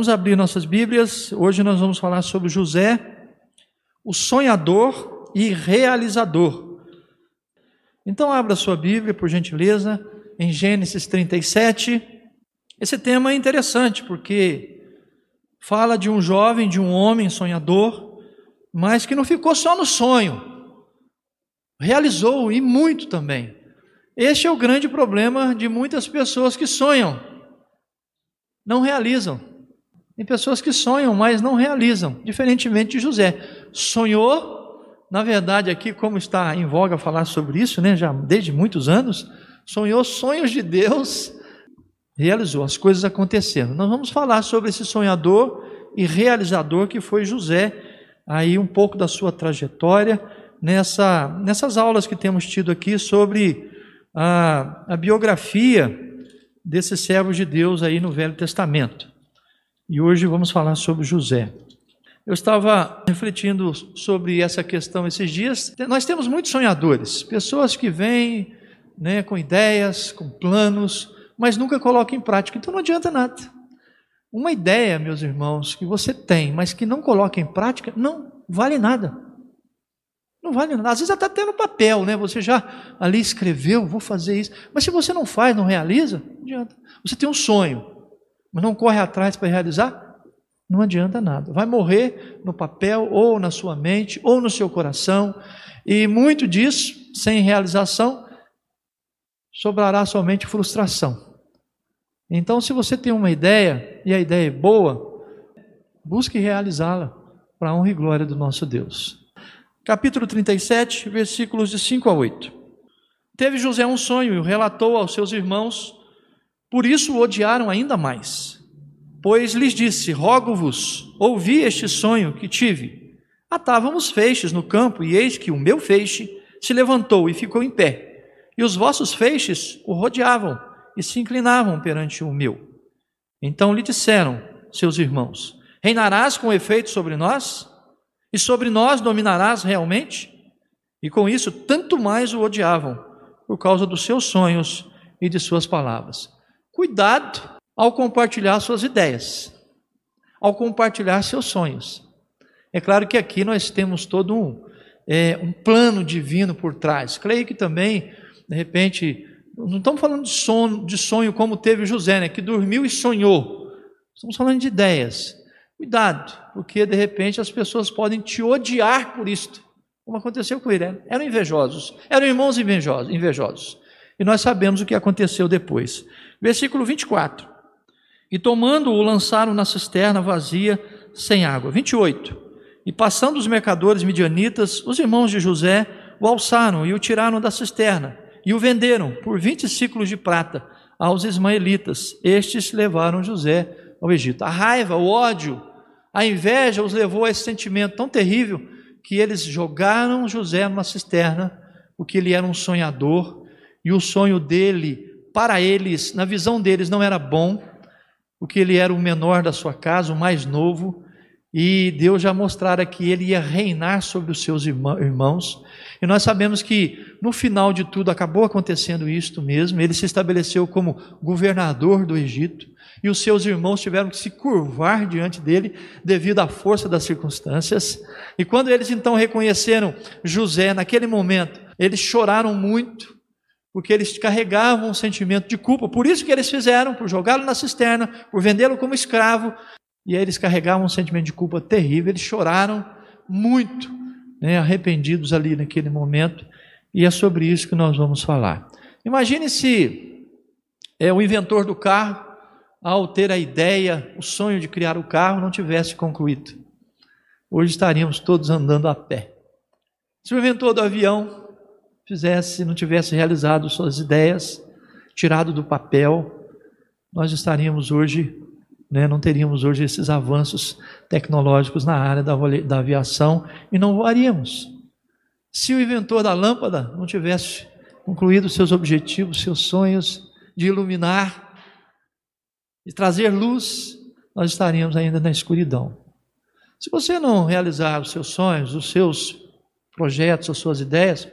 Vamos abrir nossas Bíblias. Hoje nós vamos falar sobre José, o sonhador e realizador. Então, abra sua Bíblia, por gentileza, em Gênesis 37. Esse tema é interessante porque fala de um jovem, de um homem sonhador, mas que não ficou só no sonho, realizou e muito também. Este é o grande problema de muitas pessoas que sonham, não realizam. Tem pessoas que sonham, mas não realizam, diferentemente de José. Sonhou, na verdade, aqui, como está em voga falar sobre isso, né, já desde muitos anos, sonhou sonhos de Deus, realizou, as coisas aconteceram. Nós vamos falar sobre esse sonhador e realizador que foi José, aí um pouco da sua trajetória, nessa, nessas aulas que temos tido aqui sobre a, a biografia desses servos de Deus aí no Velho Testamento. E hoje vamos falar sobre José. Eu estava refletindo sobre essa questão esses dias. Nós temos muitos sonhadores, pessoas que vêm né, com ideias, com planos, mas nunca colocam em prática. Então não adianta nada. Uma ideia, meus irmãos, que você tem, mas que não coloca em prática, não vale nada. Não vale nada. Às vezes até até no papel, né? Você já ali escreveu, vou fazer isso. Mas se você não faz, não realiza, não adianta. Você tem um sonho, mas não corre atrás para realizar, não adianta nada. Vai morrer no papel, ou na sua mente, ou no seu coração, e muito disso, sem realização, sobrará somente frustração. Então, se você tem uma ideia, e a ideia é boa, busque realizá-la para a honra e glória do nosso Deus. Capítulo 37, versículos de 5 a 8. Teve José um sonho e o relatou aos seus irmãos por isso o odiaram ainda mais. Pois lhes disse: Rogo-vos, ouvi este sonho que tive. Atávamos feixes no campo, e eis que o meu feixe se levantou e ficou em pé, e os vossos feixes o rodeavam e se inclinavam perante o meu. Então lhe disseram seus irmãos: Reinarás com efeito sobre nós? E sobre nós dominarás realmente? E com isso, tanto mais o odiavam, por causa dos seus sonhos e de suas palavras. Cuidado ao compartilhar suas ideias, ao compartilhar seus sonhos. É claro que aqui nós temos todo um, é, um plano divino por trás. Creio que também, de repente, não estamos falando de sonho, de sonho como teve José, né, que dormiu e sonhou. Estamos falando de ideias. Cuidado, porque de repente as pessoas podem te odiar por isto, como aconteceu com ele. Eram invejosos, eram irmãos invejosos. invejosos. E nós sabemos o que aconteceu depois. Versículo 24. E tomando-o, lançaram na cisterna vazia, sem água. 28. E passando os mercadores midianitas, os irmãos de José o alçaram e o tiraram da cisterna, e o venderam por 20 ciclos de prata aos ismaelitas. Estes levaram José ao Egito. A raiva, o ódio, a inveja os levou a esse sentimento tão terrível que eles jogaram José numa cisterna, porque ele era um sonhador e o sonho dele, para eles, na visão deles, não era bom, porque ele era o menor da sua casa, o mais novo, e Deus já mostrara que ele ia reinar sobre os seus irmãos. E nós sabemos que no final de tudo acabou acontecendo isto mesmo. Ele se estabeleceu como governador do Egito, e os seus irmãos tiveram que se curvar diante dele devido à força das circunstâncias. E quando eles então reconheceram José naquele momento, eles choraram muito, porque eles carregavam um sentimento de culpa. Por isso que eles fizeram, por jogá-lo na cisterna, por vendê-lo como escravo. E aí eles carregavam um sentimento de culpa terrível. Eles choraram muito, né, arrependidos ali naquele momento. E é sobre isso que nós vamos falar. Imagine se é, o inventor do carro, ao ter a ideia, o sonho de criar o carro, não tivesse concluído. Hoje estaríamos todos andando a pé. Se o inventor do avião fizesse, não tivesse realizado suas ideias, tirado do papel, nós estaríamos hoje, né, não teríamos hoje esses avanços tecnológicos na área da, da aviação e não voaríamos. Se o inventor da lâmpada não tivesse concluído seus objetivos, seus sonhos de iluminar, de trazer luz, nós estaríamos ainda na escuridão. Se você não realizar os seus sonhos, os seus projetos, as suas ideias,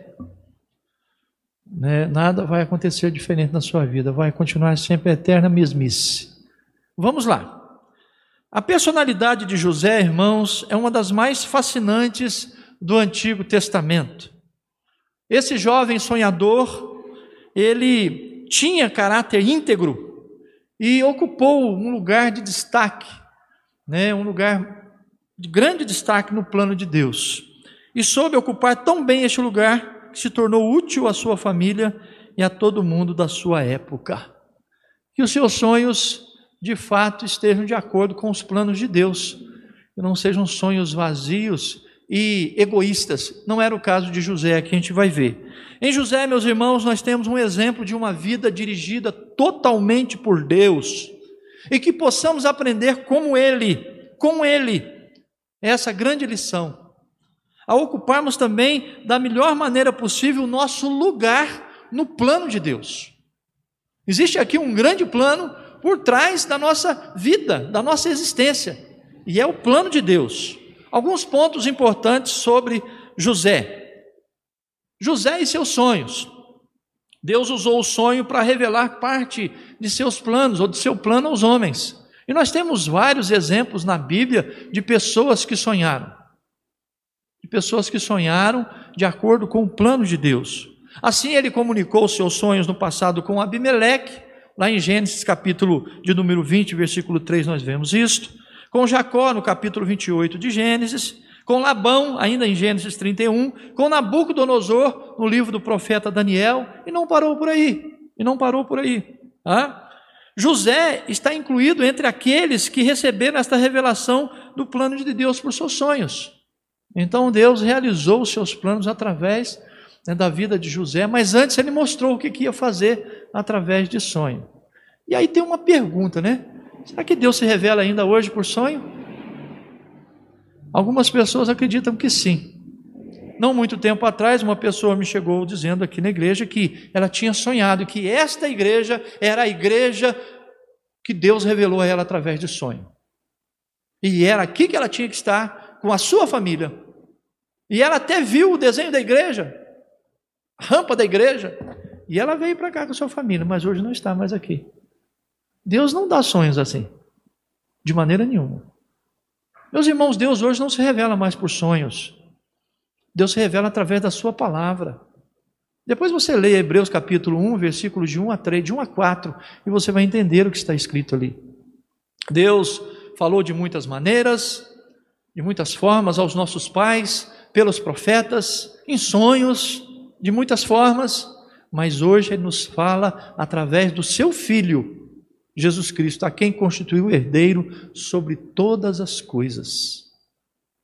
né, nada vai acontecer diferente na sua vida, vai continuar sempre a eterna mesmice. Vamos lá. A personalidade de José, irmãos, é uma das mais fascinantes do Antigo Testamento. Esse jovem sonhador, ele tinha caráter íntegro e ocupou um lugar de destaque, né, um lugar de grande destaque no plano de Deus. E soube ocupar tão bem este lugar se tornou útil à sua família e a todo mundo da sua época. Que os seus sonhos, de fato, estejam de acordo com os planos de Deus, que não sejam sonhos vazios e egoístas. Não era o caso de José, que a gente vai ver. Em José, meus irmãos, nós temos um exemplo de uma vida dirigida totalmente por Deus e que possamos aprender como ele, com ele, essa grande lição. A ocuparmos também da melhor maneira possível o nosso lugar no plano de Deus. Existe aqui um grande plano por trás da nossa vida, da nossa existência, e é o plano de Deus. Alguns pontos importantes sobre José. José e seus sonhos. Deus usou o sonho para revelar parte de seus planos, ou de seu plano aos homens. E nós temos vários exemplos na Bíblia de pessoas que sonharam. De pessoas que sonharam de acordo com o plano de Deus. Assim ele comunicou seus sonhos no passado com Abimeleque, lá em Gênesis capítulo de número 20, versículo 3, nós vemos isto com Jacó, no capítulo 28 de Gênesis, com Labão, ainda em Gênesis 31, com Nabucodonosor, no livro do profeta Daniel, e não parou por aí, e não parou por aí. Ah? José está incluído entre aqueles que receberam esta revelação do plano de Deus por seus sonhos. Então Deus realizou os seus planos através né, da vida de José, mas antes ele mostrou o que, que ia fazer através de sonho. E aí tem uma pergunta, né? Será que Deus se revela ainda hoje por sonho? Algumas pessoas acreditam que sim. Não muito tempo atrás, uma pessoa me chegou dizendo aqui na igreja que ela tinha sonhado que esta igreja era a igreja que Deus revelou a ela através de sonho. E era aqui que ela tinha que estar com a sua família. E ela até viu o desenho da igreja, a rampa da igreja, e ela veio para cá com a sua família, mas hoje não está mais aqui. Deus não dá sonhos assim, de maneira nenhuma. Meus irmãos, Deus hoje não se revela mais por sonhos. Deus se revela através da sua palavra. Depois você lê Hebreus capítulo 1, versículos de 1 a 3, de 1 a 4, e você vai entender o que está escrito ali. Deus falou de muitas maneiras, de muitas formas aos nossos pais, pelos profetas, em sonhos, de muitas formas, mas hoje Ele nos fala através do seu Filho, Jesus Cristo, a quem constituiu o herdeiro sobre todas as coisas.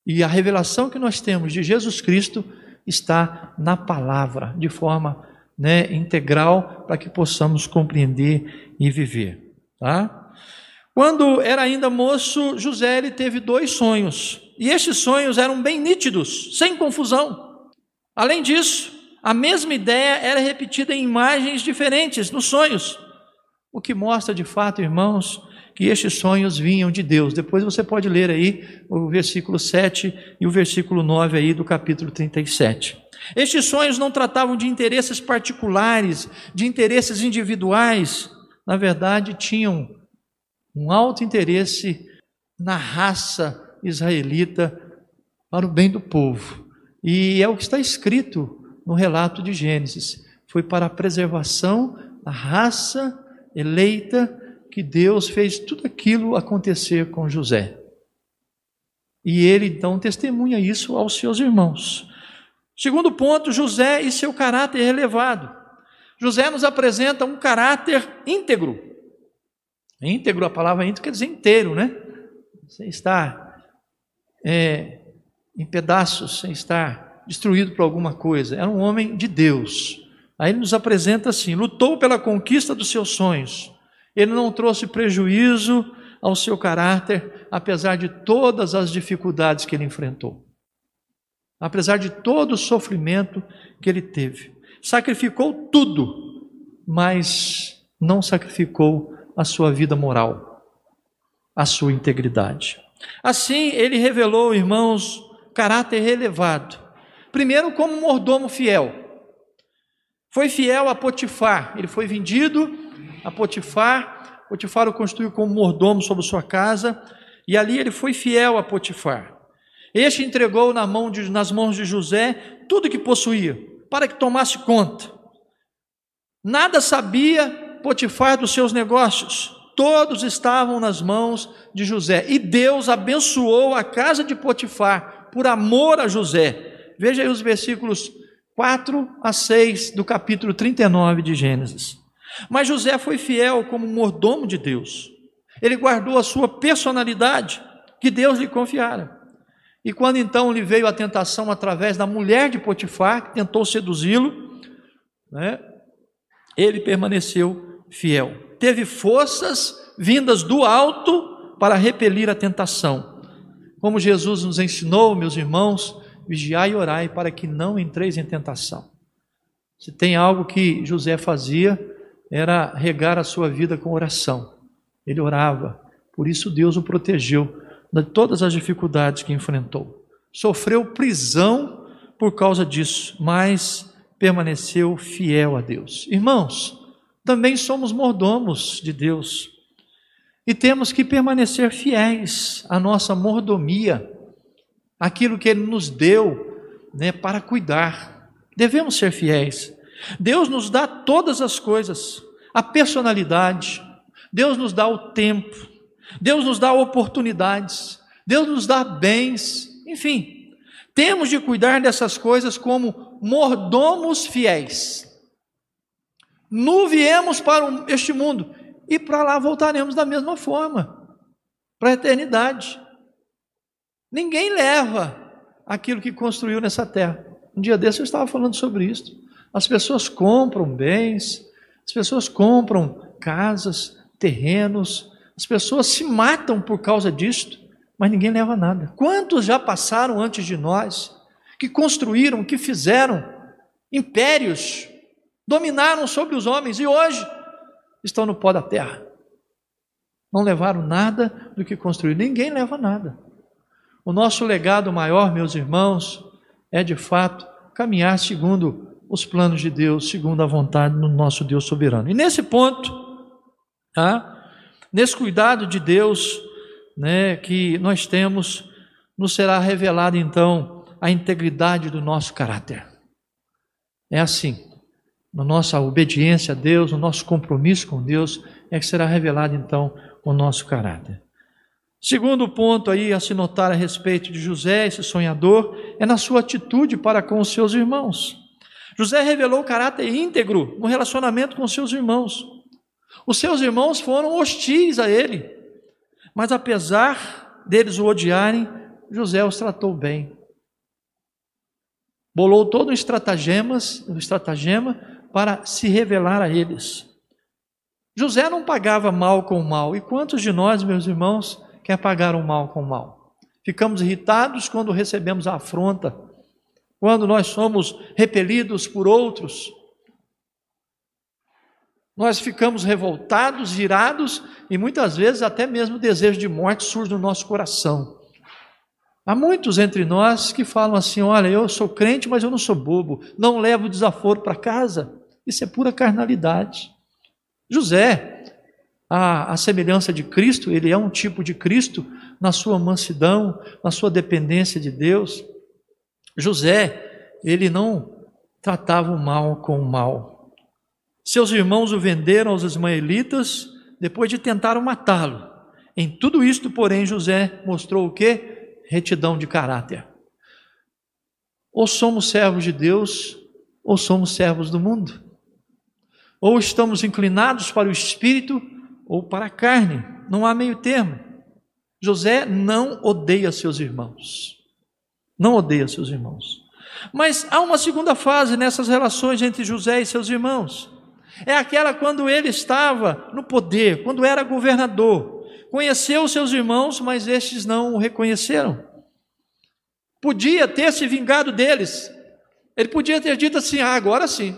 E a revelação que nós temos de Jesus Cristo está na palavra, de forma né, integral, para que possamos compreender e viver. Tá? Quando era ainda moço, José ele teve dois sonhos, e estes sonhos eram bem nítidos, sem confusão. Além disso, a mesma ideia era repetida em imagens diferentes nos sonhos. O que mostra de fato, irmãos, que estes sonhos vinham de Deus. Depois você pode ler aí o versículo 7 e o versículo 9 aí do capítulo 37. Estes sonhos não tratavam de interesses particulares, de interesses individuais. Na verdade, tinham um alto interesse na raça israelita para o bem do povo. E é o que está escrito no relato de Gênesis. Foi para a preservação da raça eleita que Deus fez tudo aquilo acontecer com José. E ele então testemunha isso aos seus irmãos. Segundo ponto, José e seu caráter elevado. José nos apresenta um caráter íntegro. Íntegro, a palavra íntegro quer dizer inteiro, né? Sem estar é, em pedaços, sem estar destruído por alguma coisa. Era um homem de Deus. Aí ele nos apresenta assim: lutou pela conquista dos seus sonhos. Ele não trouxe prejuízo ao seu caráter, apesar de todas as dificuldades que ele enfrentou. Apesar de todo o sofrimento que ele teve. Sacrificou tudo, mas não sacrificou a sua vida moral, a sua integridade. Assim, ele revelou, irmãos, caráter elevado. Primeiro, como mordomo fiel. Foi fiel a Potifar, ele foi vendido a Potifar. Potifar o constituiu como mordomo sobre sua casa E ali ele foi fiel a Potifar. Este entregou na mão de, nas mãos de José tudo que possuía, para que tomasse conta. Nada sabia Potifar dos seus negócios, todos estavam nas mãos de José. E Deus abençoou a casa de Potifar por amor a José. Veja aí os versículos 4 a 6 do capítulo 39 de Gênesis. Mas José foi fiel como mordomo de Deus. Ele guardou a sua personalidade que Deus lhe confiara. E quando então lhe veio a tentação através da mulher de Potifar, que tentou seduzi-lo, né, ele permaneceu fiel. Teve forças vindas do alto para repelir a tentação. Como Jesus nos ensinou, meus irmãos, vigiai e orai para que não entreis em tentação. Se tem algo que José fazia, era regar a sua vida com oração. Ele orava, por isso Deus o protegeu de todas as dificuldades que enfrentou. Sofreu prisão por causa disso, mas permaneceu fiel a Deus. Irmãos, também somos mordomos de Deus e temos que permanecer fiéis à nossa mordomia, aquilo que Ele nos deu né, para cuidar. Devemos ser fiéis. Deus nos dá todas as coisas, a personalidade, Deus nos dá o tempo, Deus nos dá oportunidades, Deus nos dá bens, enfim, temos de cuidar dessas coisas como mordomos fiéis. Nu viemos para este mundo e para lá voltaremos da mesma forma, para a eternidade. Ninguém leva aquilo que construiu nessa terra. Um dia desse eu estava falando sobre isso. As pessoas compram bens, as pessoas compram casas, terrenos, as pessoas se matam por causa disto, mas ninguém leva nada. Quantos já passaram antes de nós, que construíram, que fizeram impérios, dominaram sobre os homens e hoje estão no pó da terra. Não levaram nada do que construíram, ninguém leva nada. O nosso legado maior, meus irmãos, é de fato caminhar segundo os planos de Deus, segundo a vontade do nosso Deus soberano. E nesse ponto, tá? nesse cuidado de Deus né, que nós temos, nos será revelada então a integridade do nosso caráter. É assim, na nossa obediência a Deus, no nosso compromisso com Deus, é que será revelado então o nosso caráter. Segundo ponto aí a se notar a respeito de José, esse sonhador, é na sua atitude para com os seus irmãos. José revelou o caráter íntegro no relacionamento com seus irmãos. Os seus irmãos foram hostis a ele, mas apesar deles o odiarem, José os tratou bem. Bolou todo um estratagemas, um estratagema para se revelar a eles. José não pagava mal com mal. E quantos de nós, meus irmãos, quer pagar o mal com mal? Ficamos irritados quando recebemos a afronta quando nós somos repelidos por outros, nós ficamos revoltados, irados e muitas vezes até mesmo o desejo de morte surge no nosso coração. Há muitos entre nós que falam assim: olha, eu sou crente, mas eu não sou bobo, não levo desaforo para casa. Isso é pura carnalidade. José, a, a semelhança de Cristo, ele é um tipo de Cristo na sua mansidão, na sua dependência de Deus. José, ele não tratava o mal com o mal. Seus irmãos o venderam aos ismaelitas depois de tentar matá-lo. Em tudo isto, porém, José mostrou o que? Retidão de caráter. Ou somos servos de Deus, ou somos servos do mundo. Ou estamos inclinados para o espírito ou para a carne. Não há meio termo. José não odeia seus irmãos. Não odeia seus irmãos. Mas há uma segunda fase nessas relações entre José e seus irmãos. É aquela quando ele estava no poder, quando era governador. Conheceu seus irmãos, mas estes não o reconheceram. Podia ter se vingado deles. Ele podia ter dito assim: ah, agora sim,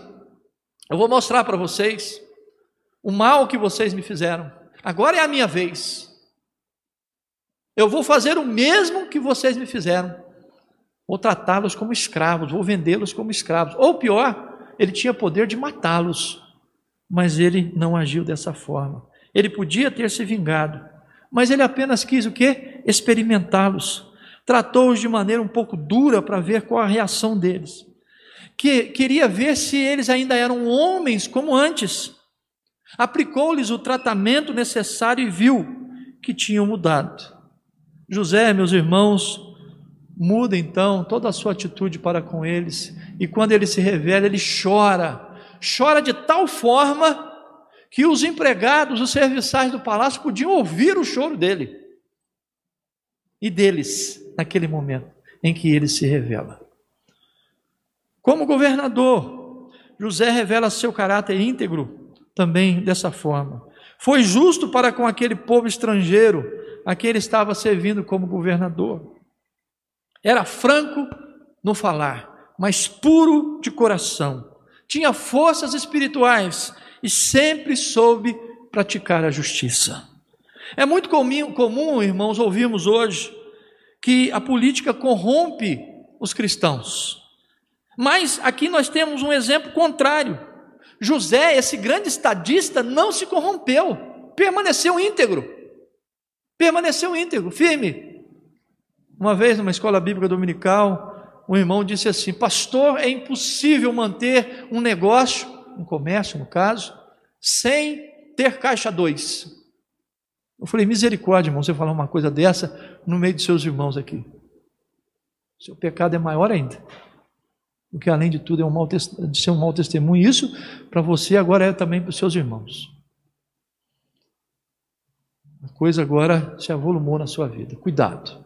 eu vou mostrar para vocês o mal que vocês me fizeram. Agora é a minha vez. Eu vou fazer o mesmo que vocês me fizeram ou tratá-los como escravos, ou vendê-los como escravos. Ou pior, ele tinha poder de matá-los, mas ele não agiu dessa forma. Ele podia ter se vingado, mas ele apenas quis o quê? Experimentá-los. Tratou-os de maneira um pouco dura para ver qual a reação deles. Que queria ver se eles ainda eram homens como antes. Aplicou-lhes o tratamento necessário e viu que tinham mudado. José, meus irmãos, muda então toda a sua atitude para com eles, e quando ele se revela, ele chora, chora de tal forma que os empregados, os serviçais do palácio podiam ouvir o choro dele e deles naquele momento em que ele se revela. Como governador, José revela seu caráter íntegro também dessa forma. Foi justo para com aquele povo estrangeiro a que ele estava servindo como governador. Era franco no falar, mas puro de coração. Tinha forças espirituais e sempre soube praticar a justiça. É muito comum, comum, irmãos, ouvirmos hoje que a política corrompe os cristãos. Mas aqui nós temos um exemplo contrário. José, esse grande estadista, não se corrompeu, permaneceu íntegro. Permaneceu íntegro, firme. Uma vez, numa escola bíblica dominical, um irmão disse assim: Pastor, é impossível manter um negócio, um comércio no caso, sem ter caixa dois. Eu falei: Misericórdia, irmão, você falar uma coisa dessa no meio de seus irmãos aqui. Seu pecado é maior ainda. Porque além de tudo é um mau de ser um mau testemunho. Isso para você agora é também para os seus irmãos. A coisa agora se avolumou na sua vida. Cuidado.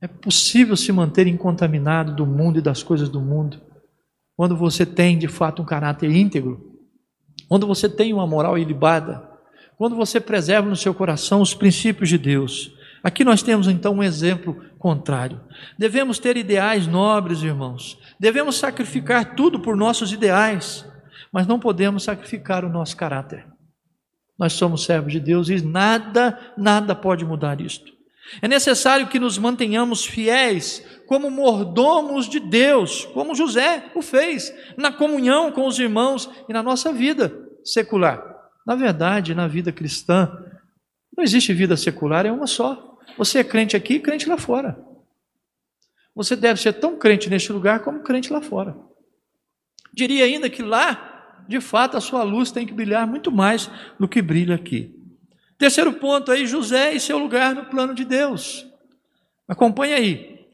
É possível se manter incontaminado do mundo e das coisas do mundo quando você tem de fato um caráter íntegro, quando você tem uma moral ilibada, quando você preserva no seu coração os princípios de Deus. Aqui nós temos então um exemplo contrário. Devemos ter ideais nobres, irmãos. Devemos sacrificar tudo por nossos ideais, mas não podemos sacrificar o nosso caráter. Nós somos servos de Deus e nada, nada pode mudar isto. É necessário que nos mantenhamos fiéis como mordomos de Deus, como José o fez, na comunhão com os irmãos e na nossa vida secular. Na verdade, na vida cristã, não existe vida secular, é uma só. Você é crente aqui e crente lá fora. Você deve ser tão crente neste lugar como crente lá fora. Diria ainda que lá de fato, a sua luz tem que brilhar muito mais do que brilha aqui. Terceiro ponto aí, José e seu lugar no plano de Deus. Acompanhe aí.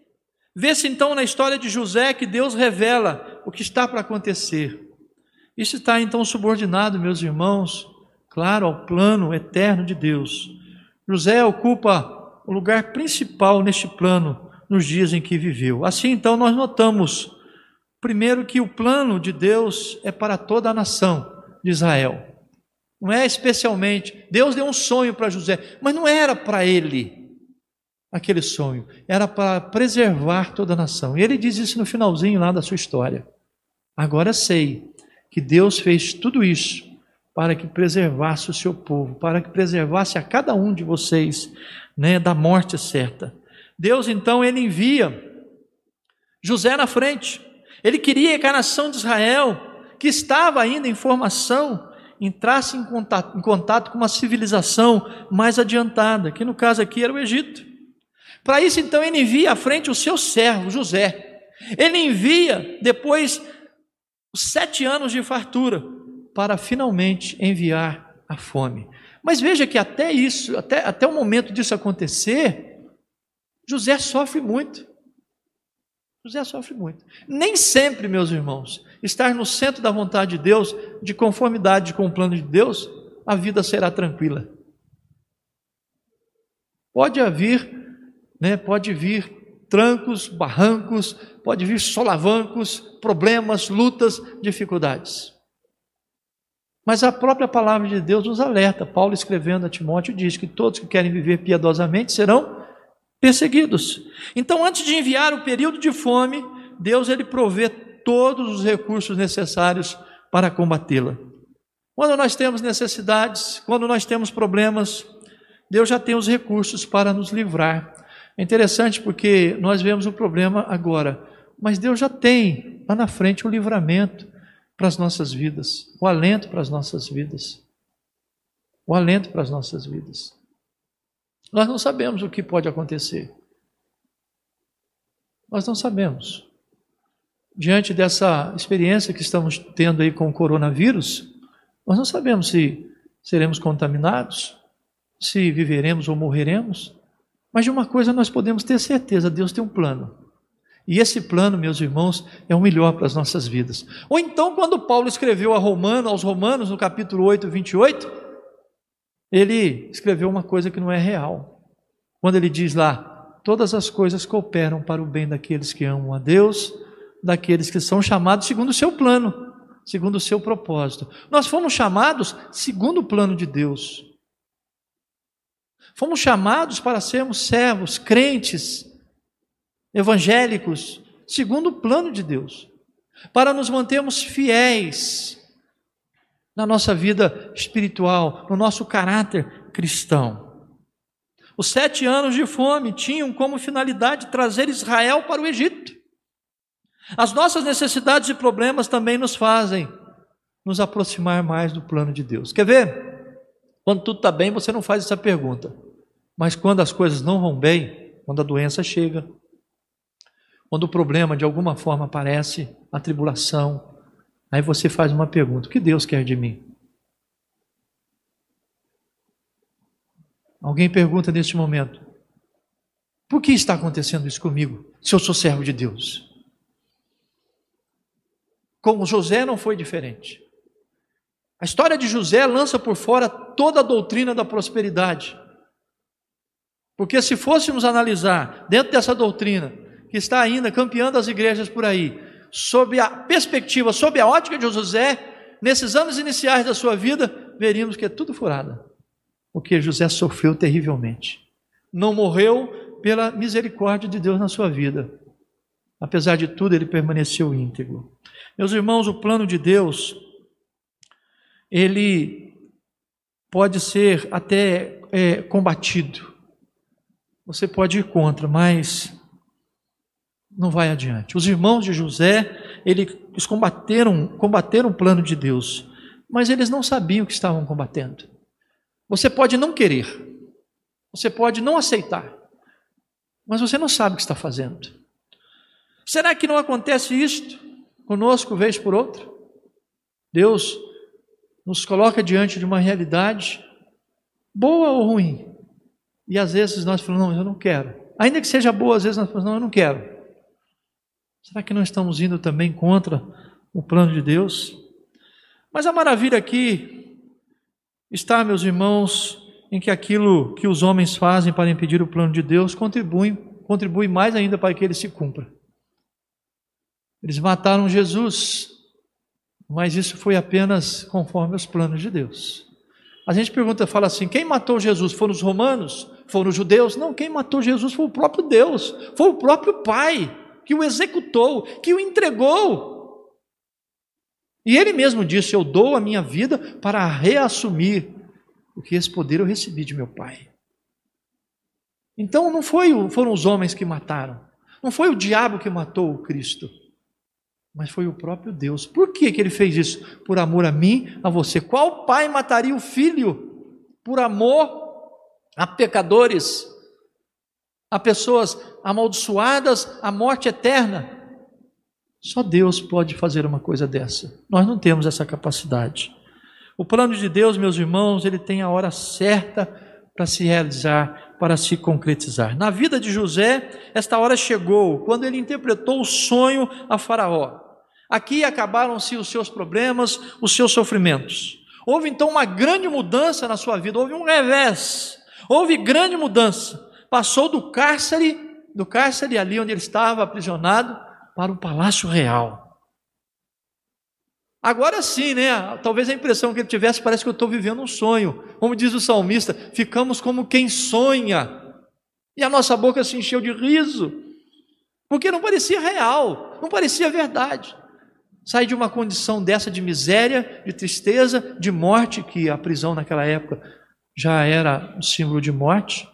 Vê-se então na história de José que Deus revela o que está para acontecer. Isso está então subordinado, meus irmãos, claro, ao plano eterno de Deus. José ocupa o lugar principal neste plano nos dias em que viveu. Assim, então, nós notamos Primeiro, que o plano de Deus é para toda a nação de Israel. Não é especialmente. Deus deu um sonho para José, mas não era para ele aquele sonho, era para preservar toda a nação. E ele diz isso no finalzinho lá da sua história. Agora sei que Deus fez tudo isso para que preservasse o seu povo, para que preservasse a cada um de vocês né, da morte certa. Deus então ele envia José na frente. Ele queria que a nação de Israel, que estava ainda em formação, entrasse em contato, em contato com uma civilização mais adiantada, que no caso aqui era o Egito. Para isso, então, ele envia à frente o seu servo, José. Ele envia depois sete anos de fartura, para finalmente enviar a fome. Mas veja que até isso, até, até o momento disso acontecer, José sofre muito. José sofre muito. Nem sempre, meus irmãos, estar no centro da vontade de Deus, de conformidade com o plano de Deus, a vida será tranquila. Pode haver, né, pode vir trancos, barrancos, pode vir solavancos, problemas, lutas, dificuldades. Mas a própria palavra de Deus nos alerta. Paulo escrevendo a Timóteo diz que todos que querem viver piedosamente serão perseguidos. Então, antes de enviar o período de fome, Deus ele provê todos os recursos necessários para combatê-la. Quando nós temos necessidades, quando nós temos problemas, Deus já tem os recursos para nos livrar. É interessante porque nós vemos o problema agora, mas Deus já tem lá na frente o livramento para as nossas vidas, o alento para as nossas vidas. o alento para as nossas vidas. Nós não sabemos o que pode acontecer. Nós não sabemos. Diante dessa experiência que estamos tendo aí com o coronavírus, nós não sabemos se seremos contaminados, se viveremos ou morreremos. Mas de uma coisa nós podemos ter certeza: Deus tem um plano. E esse plano, meus irmãos, é o melhor para as nossas vidas. Ou então, quando Paulo escreveu a Romano, aos Romanos, no capítulo 8, 28, ele escreveu uma coisa que não é real. Quando ele diz lá: todas as coisas cooperam para o bem daqueles que amam a Deus, daqueles que são chamados segundo o seu plano, segundo o seu propósito. Nós fomos chamados segundo o plano de Deus. Fomos chamados para sermos servos, crentes, evangélicos, segundo o plano de Deus, para nos mantermos fiéis na nossa vida espiritual, no nosso caráter cristão. Os sete anos de fome tinham como finalidade trazer Israel para o Egito. As nossas necessidades e problemas também nos fazem nos aproximar mais do plano de Deus. Quer ver? Quando tudo está bem, você não faz essa pergunta. Mas quando as coisas não vão bem, quando a doença chega, quando o problema de alguma forma aparece, a tribulação, aí você faz uma pergunta: o que Deus quer de mim? Alguém pergunta neste momento: por que está acontecendo isso comigo, se eu sou servo de Deus? Com José não foi diferente. A história de José lança por fora toda a doutrina da prosperidade. Porque se fôssemos analisar dentro dessa doutrina, que está ainda campeando as igrejas por aí, sob a perspectiva, sob a ótica de José, nesses anos iniciais da sua vida, veríamos que é tudo furada. Porque José sofreu terrivelmente. Não morreu pela misericórdia de Deus na sua vida. Apesar de tudo, ele permaneceu íntegro. Meus irmãos, o plano de Deus, ele pode ser até é, combatido. Você pode ir contra, mas não vai adiante. Os irmãos de José, eles combateram, combateram o plano de Deus, mas eles não sabiam o que estavam combatendo. Você pode não querer, você pode não aceitar, mas você não sabe o que está fazendo. Será que não acontece isto conosco vez por outra? Deus nos coloca diante de uma realidade boa ou ruim. E às vezes nós falamos, não, eu não quero. Ainda que seja boa, às vezes nós falamos, não, eu não quero. Será que não estamos indo também contra o plano de Deus? Mas a maravilha aqui está, meus irmãos, em que aquilo que os homens fazem para impedir o plano de Deus contribui, contribui mais ainda para que ele se cumpra. Eles mataram Jesus, mas isso foi apenas conforme os planos de Deus. A gente pergunta, fala assim: quem matou Jesus? Foram os romanos? Foram os judeus? Não, quem matou Jesus foi o próprio Deus, foi o próprio Pai que o executou, que o entregou. E ele mesmo disse: Eu dou a minha vida para reassumir, porque esse poder eu recebi de meu Pai. Então não foi, foram os homens que mataram, não foi o diabo que matou o Cristo, mas foi o próprio Deus. Por que, que ele fez isso? Por amor a mim, a você. Qual pai mataria o filho por amor a pecadores? a pessoas amaldiçoadas à morte eterna. Só Deus pode fazer uma coisa dessa. Nós não temos essa capacidade. O plano de Deus, meus irmãos, ele tem a hora certa para se realizar, para se concretizar. Na vida de José, esta hora chegou quando ele interpretou o sonho a Faraó. Aqui acabaram-se os seus problemas, os seus sofrimentos. Houve então uma grande mudança na sua vida, houve um revés, houve grande mudança passou do cárcere, do cárcere ali onde ele estava aprisionado, para o palácio real. Agora sim, né? Talvez a impressão que ele tivesse parece que eu estou vivendo um sonho. Como diz o salmista, ficamos como quem sonha. E a nossa boca se encheu de riso, porque não parecia real, não parecia verdade. Sai de uma condição dessa de miséria, de tristeza, de morte, que a prisão naquela época já era um símbolo de morte,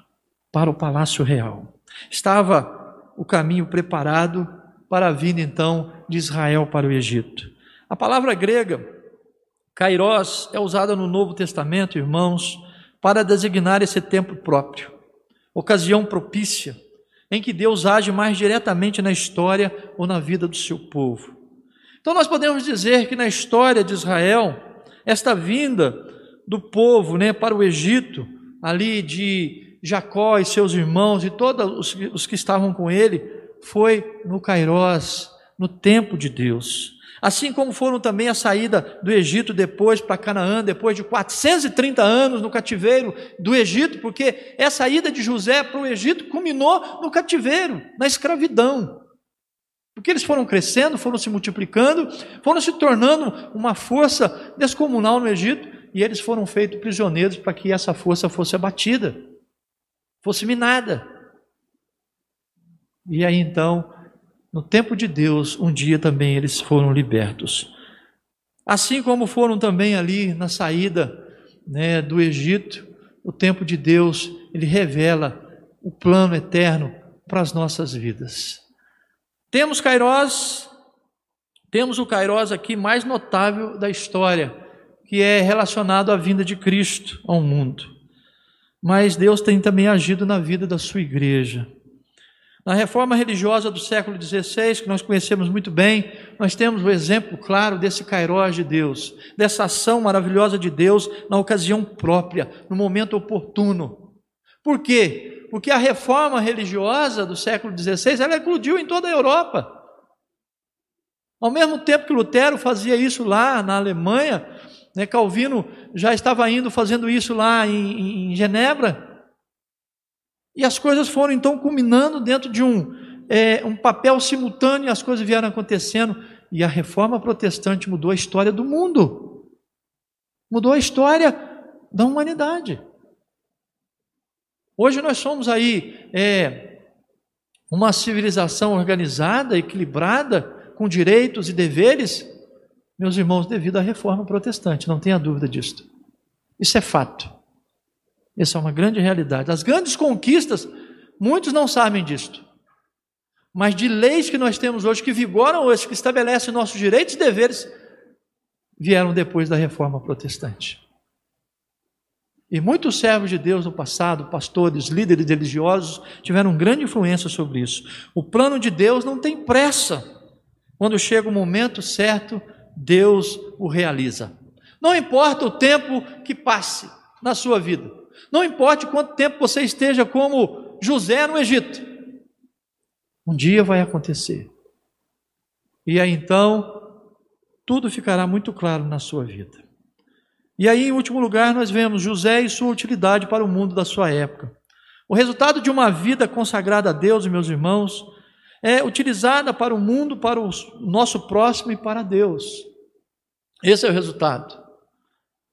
para o palácio real. Estava o caminho preparado para a vinda então de Israel para o Egito. A palavra grega, kairos, é usada no Novo Testamento, irmãos, para designar esse tempo próprio, ocasião propícia, em que Deus age mais diretamente na história ou na vida do seu povo. Então, nós podemos dizer que na história de Israel, esta vinda do povo né, para o Egito, ali de Jacó e seus irmãos e todos os, que estavam com ele, foi no Cairós, no tempo de Deus. Assim como foram também a saída do Egito depois para Canaã, depois de 430 anos no cativeiro do Egito, porque essa ida de José para o Egito culminou no cativeiro, na escravidão. Porque eles foram crescendo, foram se multiplicando, foram se tornando uma força descomunal no Egito, e eles foram feitos prisioneiros para que essa força fosse abatida, fosse minada. E aí então no tempo de Deus, um dia também eles foram libertos. Assim como foram também ali na saída né, do Egito, o tempo de Deus, ele revela o plano eterno para as nossas vidas. Temos Kairós, temos o Kairós aqui mais notável da história, que é relacionado à vinda de Cristo ao mundo. Mas Deus tem também agido na vida da sua igreja. Na reforma religiosa do século XVI, que nós conhecemos muito bem, nós temos o exemplo claro desse kairós de Deus, dessa ação maravilhosa de Deus na ocasião própria, no momento oportuno. Por quê? Porque a reforma religiosa do século XVI, ela eclodiu em toda a Europa. Ao mesmo tempo que Lutero fazia isso lá na Alemanha, né, Calvino já estava indo fazendo isso lá em, em Genebra, e as coisas foram então culminando dentro de um, é, um papel simultâneo, as coisas vieram acontecendo, e a reforma protestante mudou a história do mundo, mudou a história da humanidade. Hoje nós somos aí é, uma civilização organizada, equilibrada, com direitos e deveres, meus irmãos, devido à reforma protestante, não tenha dúvida disso. Isso é fato. Essa é uma grande realidade. As grandes conquistas, muitos não sabem disto. Mas de leis que nós temos hoje, que vigoram hoje, que estabelecem nossos direitos e deveres, vieram depois da reforma protestante. E muitos servos de Deus no passado, pastores, líderes religiosos, tiveram grande influência sobre isso. O plano de Deus não tem pressa. Quando chega o momento certo, Deus o realiza. Não importa o tempo que passe na sua vida. Não importa quanto tempo você esteja como José no Egito, um dia vai acontecer. E aí então, tudo ficará muito claro na sua vida. E aí, em último lugar, nós vemos José e sua utilidade para o mundo da sua época. O resultado de uma vida consagrada a Deus, meus irmãos, é utilizada para o mundo, para o nosso próximo e para Deus. Esse é o resultado.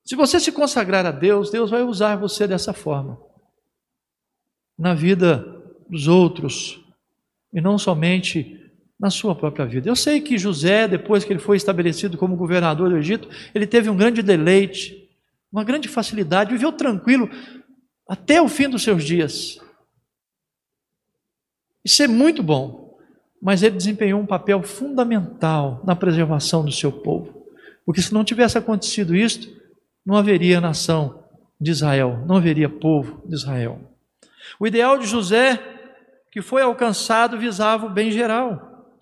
Se você se consagrar a Deus, Deus vai usar você dessa forma. Na vida dos outros, e não somente na sua própria vida. Eu sei que José, depois que ele foi estabelecido como governador do Egito, ele teve um grande deleite, uma grande facilidade, viveu tranquilo até o fim dos seus dias. Isso é muito bom, mas ele desempenhou um papel fundamental na preservação do seu povo. Porque se não tivesse acontecido isso, não haveria nação de Israel, não haveria povo de Israel. O ideal de José, que foi alcançado, visava o bem geral.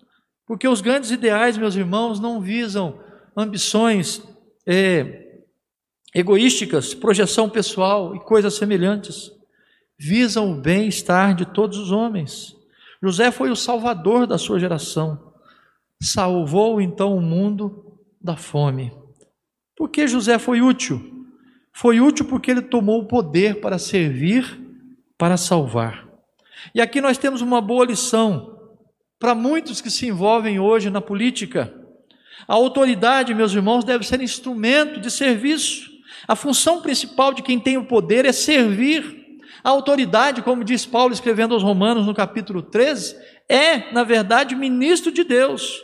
Porque os grandes ideais, meus irmãos, não visam ambições é, egoísticas, projeção pessoal e coisas semelhantes. Visam o bem-estar de todos os homens. José foi o salvador da sua geração. Salvou então o mundo da fome. Por que José foi útil? Foi útil porque ele tomou o poder para servir, para salvar. E aqui nós temos uma boa lição para muitos que se envolvem hoje na política. A autoridade, meus irmãos, deve ser instrumento de serviço. A função principal de quem tem o poder é servir. A autoridade, como diz Paulo escrevendo aos Romanos no capítulo 13, é, na verdade, ministro de Deus.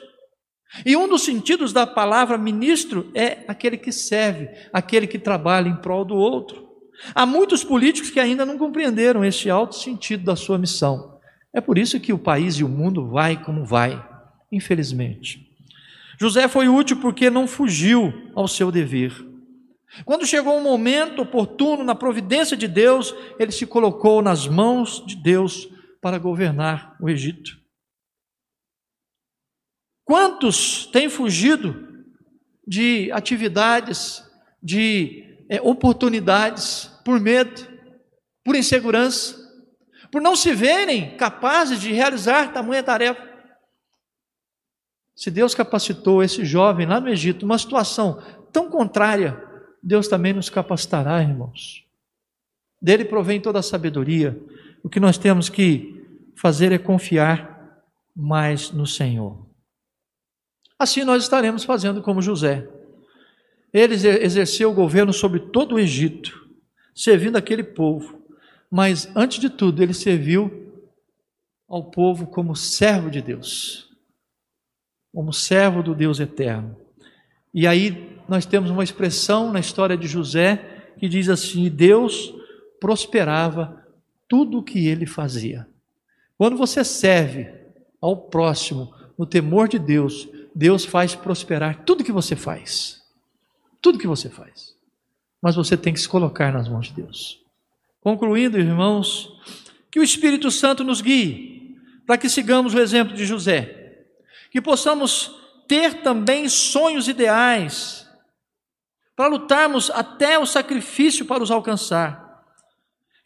E um dos sentidos da palavra ministro é aquele que serve, aquele que trabalha em prol do outro. Há muitos políticos que ainda não compreenderam este alto sentido da sua missão. É por isso que o país e o mundo vai como vai, infelizmente. José foi útil porque não fugiu ao seu dever. Quando chegou o um momento oportuno, na providência de Deus, ele se colocou nas mãos de Deus para governar o Egito. Quantos têm fugido de atividades, de é, oportunidades, por medo, por insegurança, por não se verem capazes de realizar tamanha tarefa? Se Deus capacitou esse jovem lá no Egito, uma situação tão contrária, Deus também nos capacitará, irmãos. Dele provém toda a sabedoria. O que nós temos que fazer é confiar mais no Senhor. Assim nós estaremos fazendo como José. Ele exerceu o governo sobre todo o Egito, servindo aquele povo. Mas, antes de tudo, ele serviu ao povo como servo de Deus, como servo do Deus eterno. E aí nós temos uma expressão na história de José que diz assim: Deus prosperava tudo o que ele fazia. Quando você serve ao próximo no temor de Deus, Deus faz prosperar tudo que você faz. Tudo que você faz. Mas você tem que se colocar nas mãos de Deus. Concluindo, irmãos, que o Espírito Santo nos guie para que sigamos o exemplo de José, que possamos ter também sonhos ideais para lutarmos até o sacrifício para os alcançar.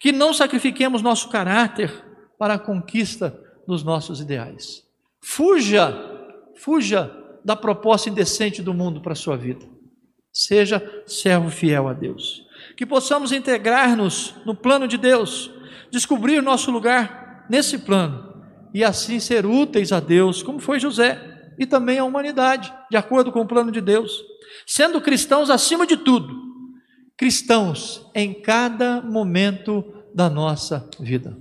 Que não sacrifiquemos nosso caráter para a conquista dos nossos ideais. Fuja, fuja da proposta indecente do mundo para a sua vida. Seja servo fiel a Deus. Que possamos integrar-nos no plano de Deus, descobrir nosso lugar nesse plano e assim ser úteis a Deus, como foi José, e também à humanidade, de acordo com o plano de Deus sendo cristãos acima de tudo, cristãos em cada momento da nossa vida.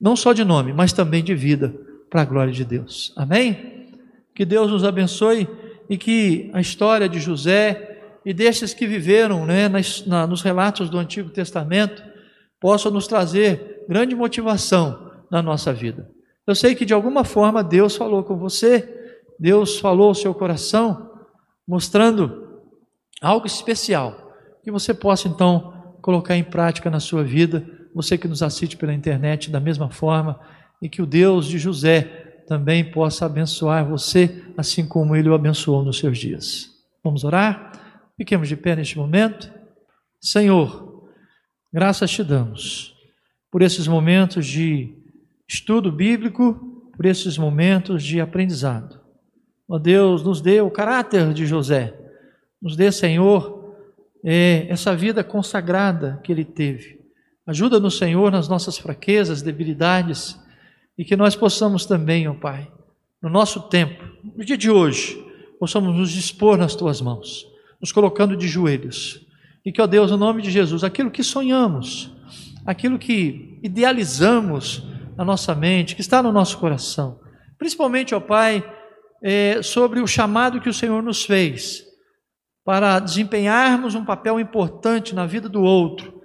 Não só de nome, mas também de vida, para a glória de Deus. Amém? Que Deus nos abençoe e que a história de José e destes que viveram né, nas, na, nos relatos do Antigo Testamento possa nos trazer grande motivação na nossa vida. Eu sei que de alguma forma Deus falou com você, Deus falou ao seu coração, mostrando algo especial que você possa então colocar em prática na sua vida. Você que nos assiste pela internet da mesma forma e que o Deus de José também possa abençoar você, assim como ele o abençoou nos seus dias. Vamos orar? Fiquemos de pé neste momento. Senhor, graças te damos por esses momentos de estudo bíblico, por esses momentos de aprendizado. Ó Deus, nos dê o caráter de José, nos dê, Senhor, é, essa vida consagrada que ele teve. Ajuda-nos, Senhor, nas nossas fraquezas, debilidades, e que nós possamos também, ó Pai, no nosso tempo, no dia de hoje, possamos nos dispor nas tuas mãos, nos colocando de joelhos. E que, ó Deus, no nome de Jesus, aquilo que sonhamos, aquilo que idealizamos na nossa mente, que está no nosso coração, principalmente, ó Pai, é, sobre o chamado que o Senhor nos fez para desempenharmos um papel importante na vida do outro.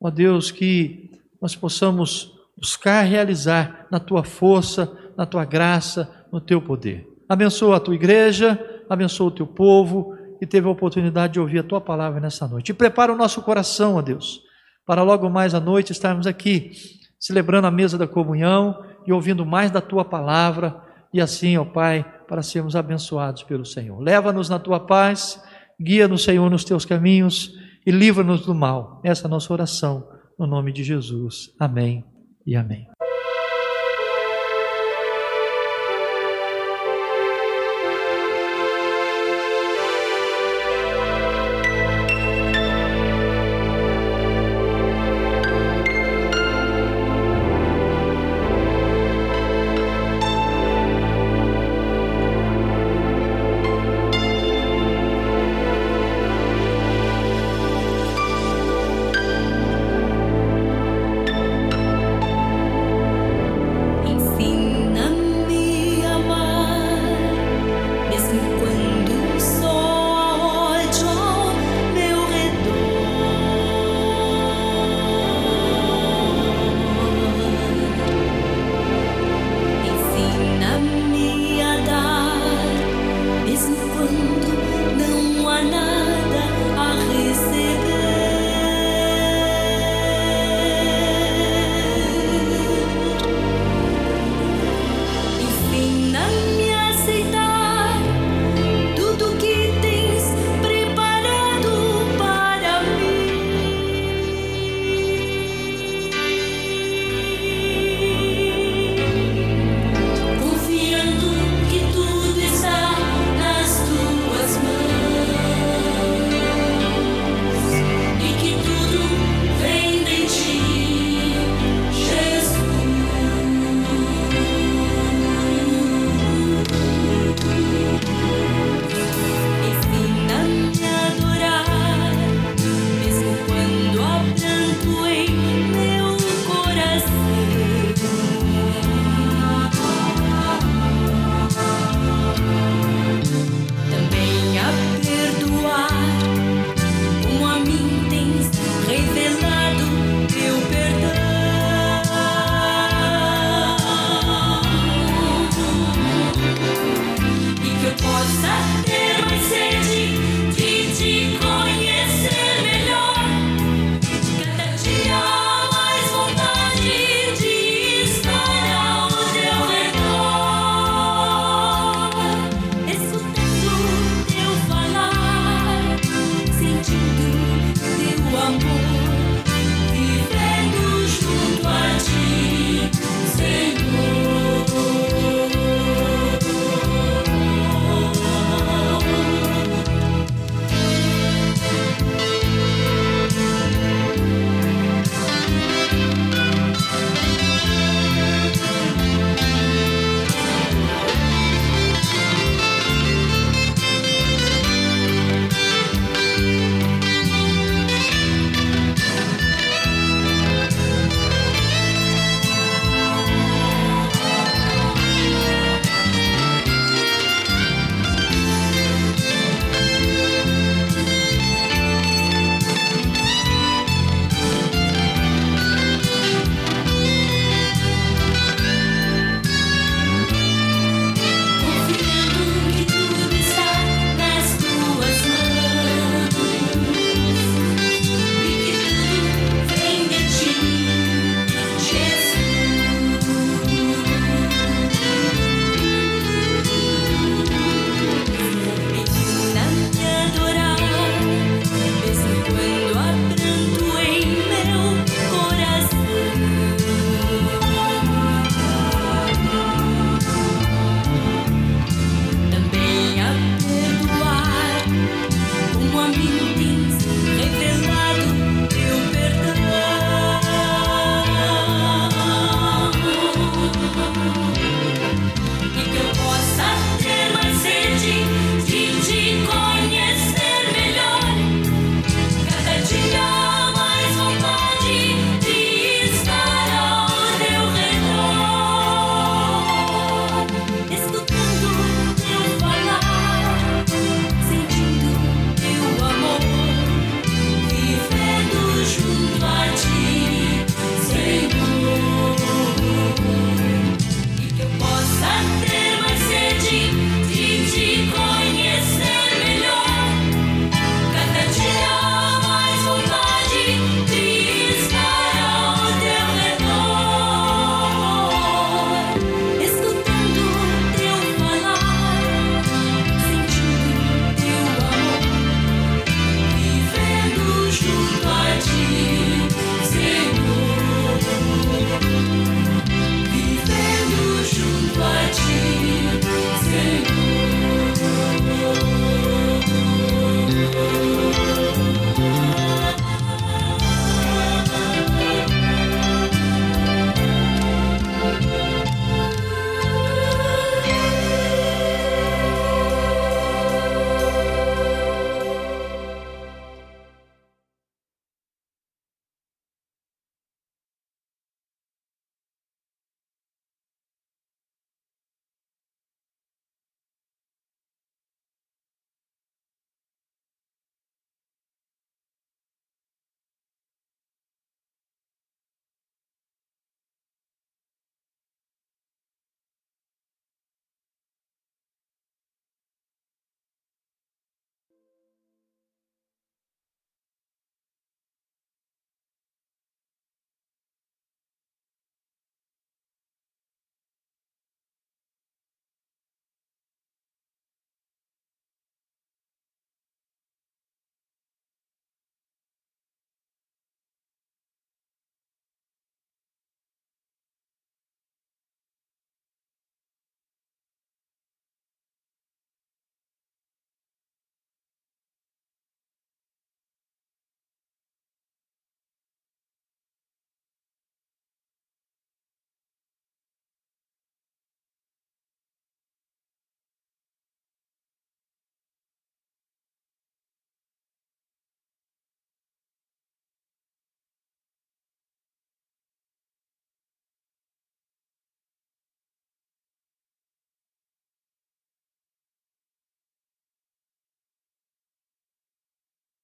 Ó Deus, que nós possamos buscar realizar na tua força, na tua graça, no teu poder. Abençoa a tua igreja, abençoa o teu povo que teve a oportunidade de ouvir a tua palavra nessa noite. E prepara o nosso coração, ó Deus, para logo mais à noite estarmos aqui celebrando a mesa da comunhão e ouvindo mais da tua palavra e assim, ó Pai, para sermos abençoados pelo Senhor. Leva-nos na tua paz, guia-nos, Senhor, nos teus caminhos e livra-nos do mal. Essa é a nossa oração, no nome de Jesus. Amém e amém.